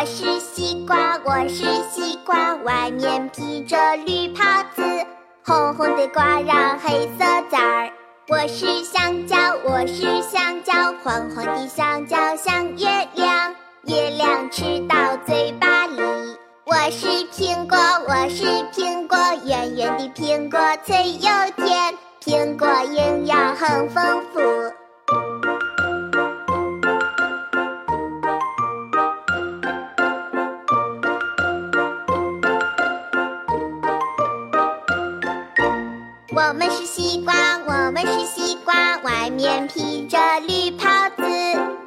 我是西瓜，我是西瓜外面披着绿袍子，红红的瓜瓤，黑色籽儿。我是香蕉，我是香蕉，黄黄的香蕉像月亮，月亮吃到嘴巴里。我是苹果，我是苹果，圆圆的苹果脆又甜，苹果营养很丰富。我们是西瓜，我们是西瓜，外面披着绿袍子。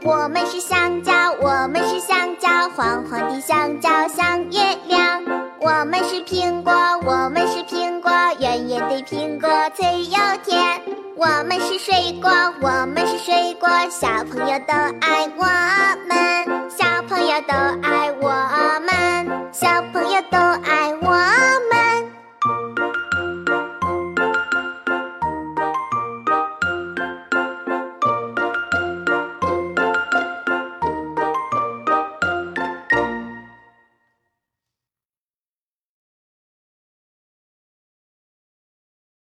我们是香蕉，我们是香蕉，黄黄的香蕉像月亮。我们是苹果，我们是苹果，圆圆的苹果脆又甜。我们是水果，我们是水果，小朋友都爱我们，小朋友都爱。